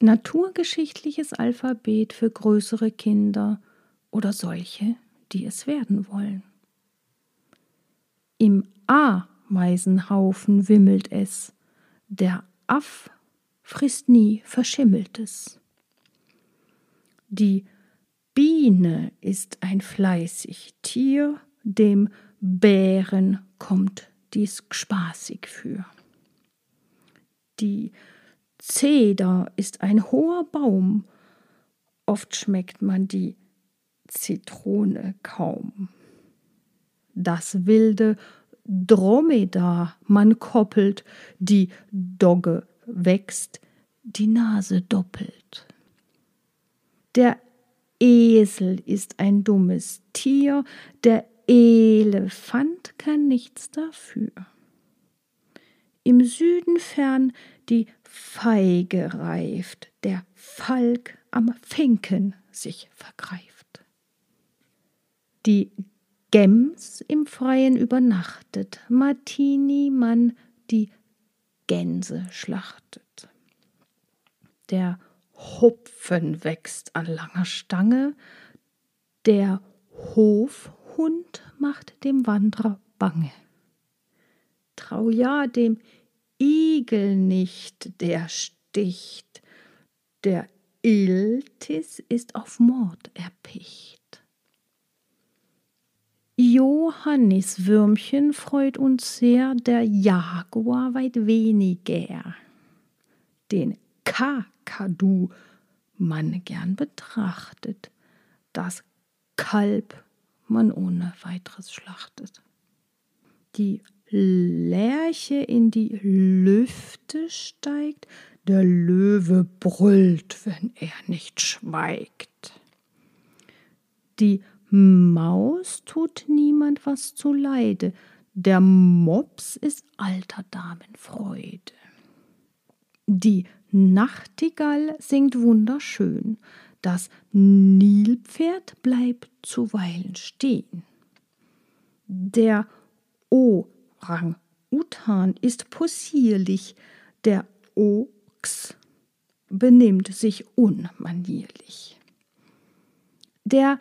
Naturgeschichtliches Alphabet für größere Kinder oder solche, die es werden wollen. Im Ameisenhaufen wimmelt es, der Aff frisst nie Verschimmeltes. Die Biene ist ein fleißig Tier, dem Bären kommt dies spaßig für. Die Zeder ist ein hoher Baum, oft schmeckt man die Zitrone kaum. Das wilde Dromedar man koppelt, die Dogge wächst, die Nase doppelt. Der Esel ist ein dummes Tier, der Elefant kann nichts dafür. Im Süden fern die Feige reift, der Falk am Finken sich vergreift. Die Gems im Freien übernachtet, Martini man die Gänse schlachtet. Der Hupfen wächst an langer Stange, der Hofhund macht dem Wanderer bange. Trau ja dem Igel nicht, der sticht, der Iltis ist auf Mord erpicht. Johanniswürmchen freut uns sehr, der Jaguar weit weniger. Den Kakadu man gern betrachtet, das Kalb man ohne weiteres schlachtet. Die Lerche in die Lüfte steigt, der Löwe brüllt, wenn er nicht schweigt. Die Maus tut niemand was zuleide, der Mops ist alter Damen Freude. Die Nachtigall singt wunderschön, das Nilpferd bleibt zuweilen stehen. Der Orang-Utan ist possierlich, der Ochs benimmt sich unmanierlich. Der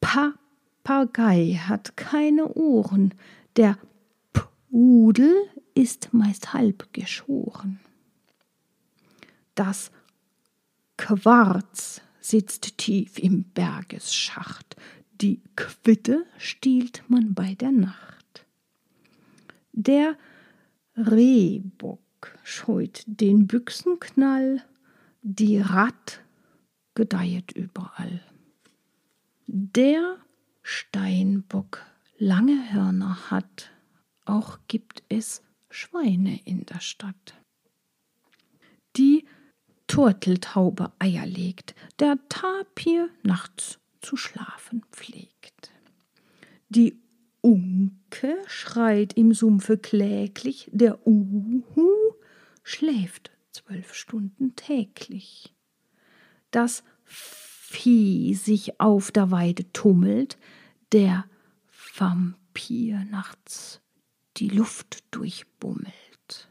Papagei hat keine Ohren, der Pudel ist meist halb geschoren. Das Quarz sitzt tief im Bergesschacht, die Quitte stiehlt man bei der Nacht. Der Rehbock scheut den Büchsenknall, die Ratt gedeihet überall. Der Steinbock lange Hörner hat, auch gibt es Schweine in der Stadt. Die Turteltaube Eier legt, der Tapir nachts zu schlafen pflegt. Die Unke schreit im Sumpfe kläglich, der Uhu schläft zwölf Stunden täglich. Das Vieh sich auf der Weide tummelt, der Vampir nachts die Luft durchbummelt.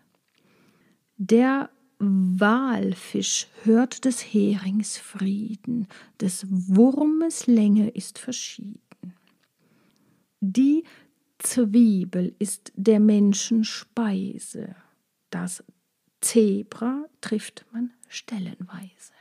Der Walfisch hört des Herings Frieden, des Wurmes Länge ist verschieden. Die Zwiebel ist der Menschen Speise, das Zebra trifft man stellenweise.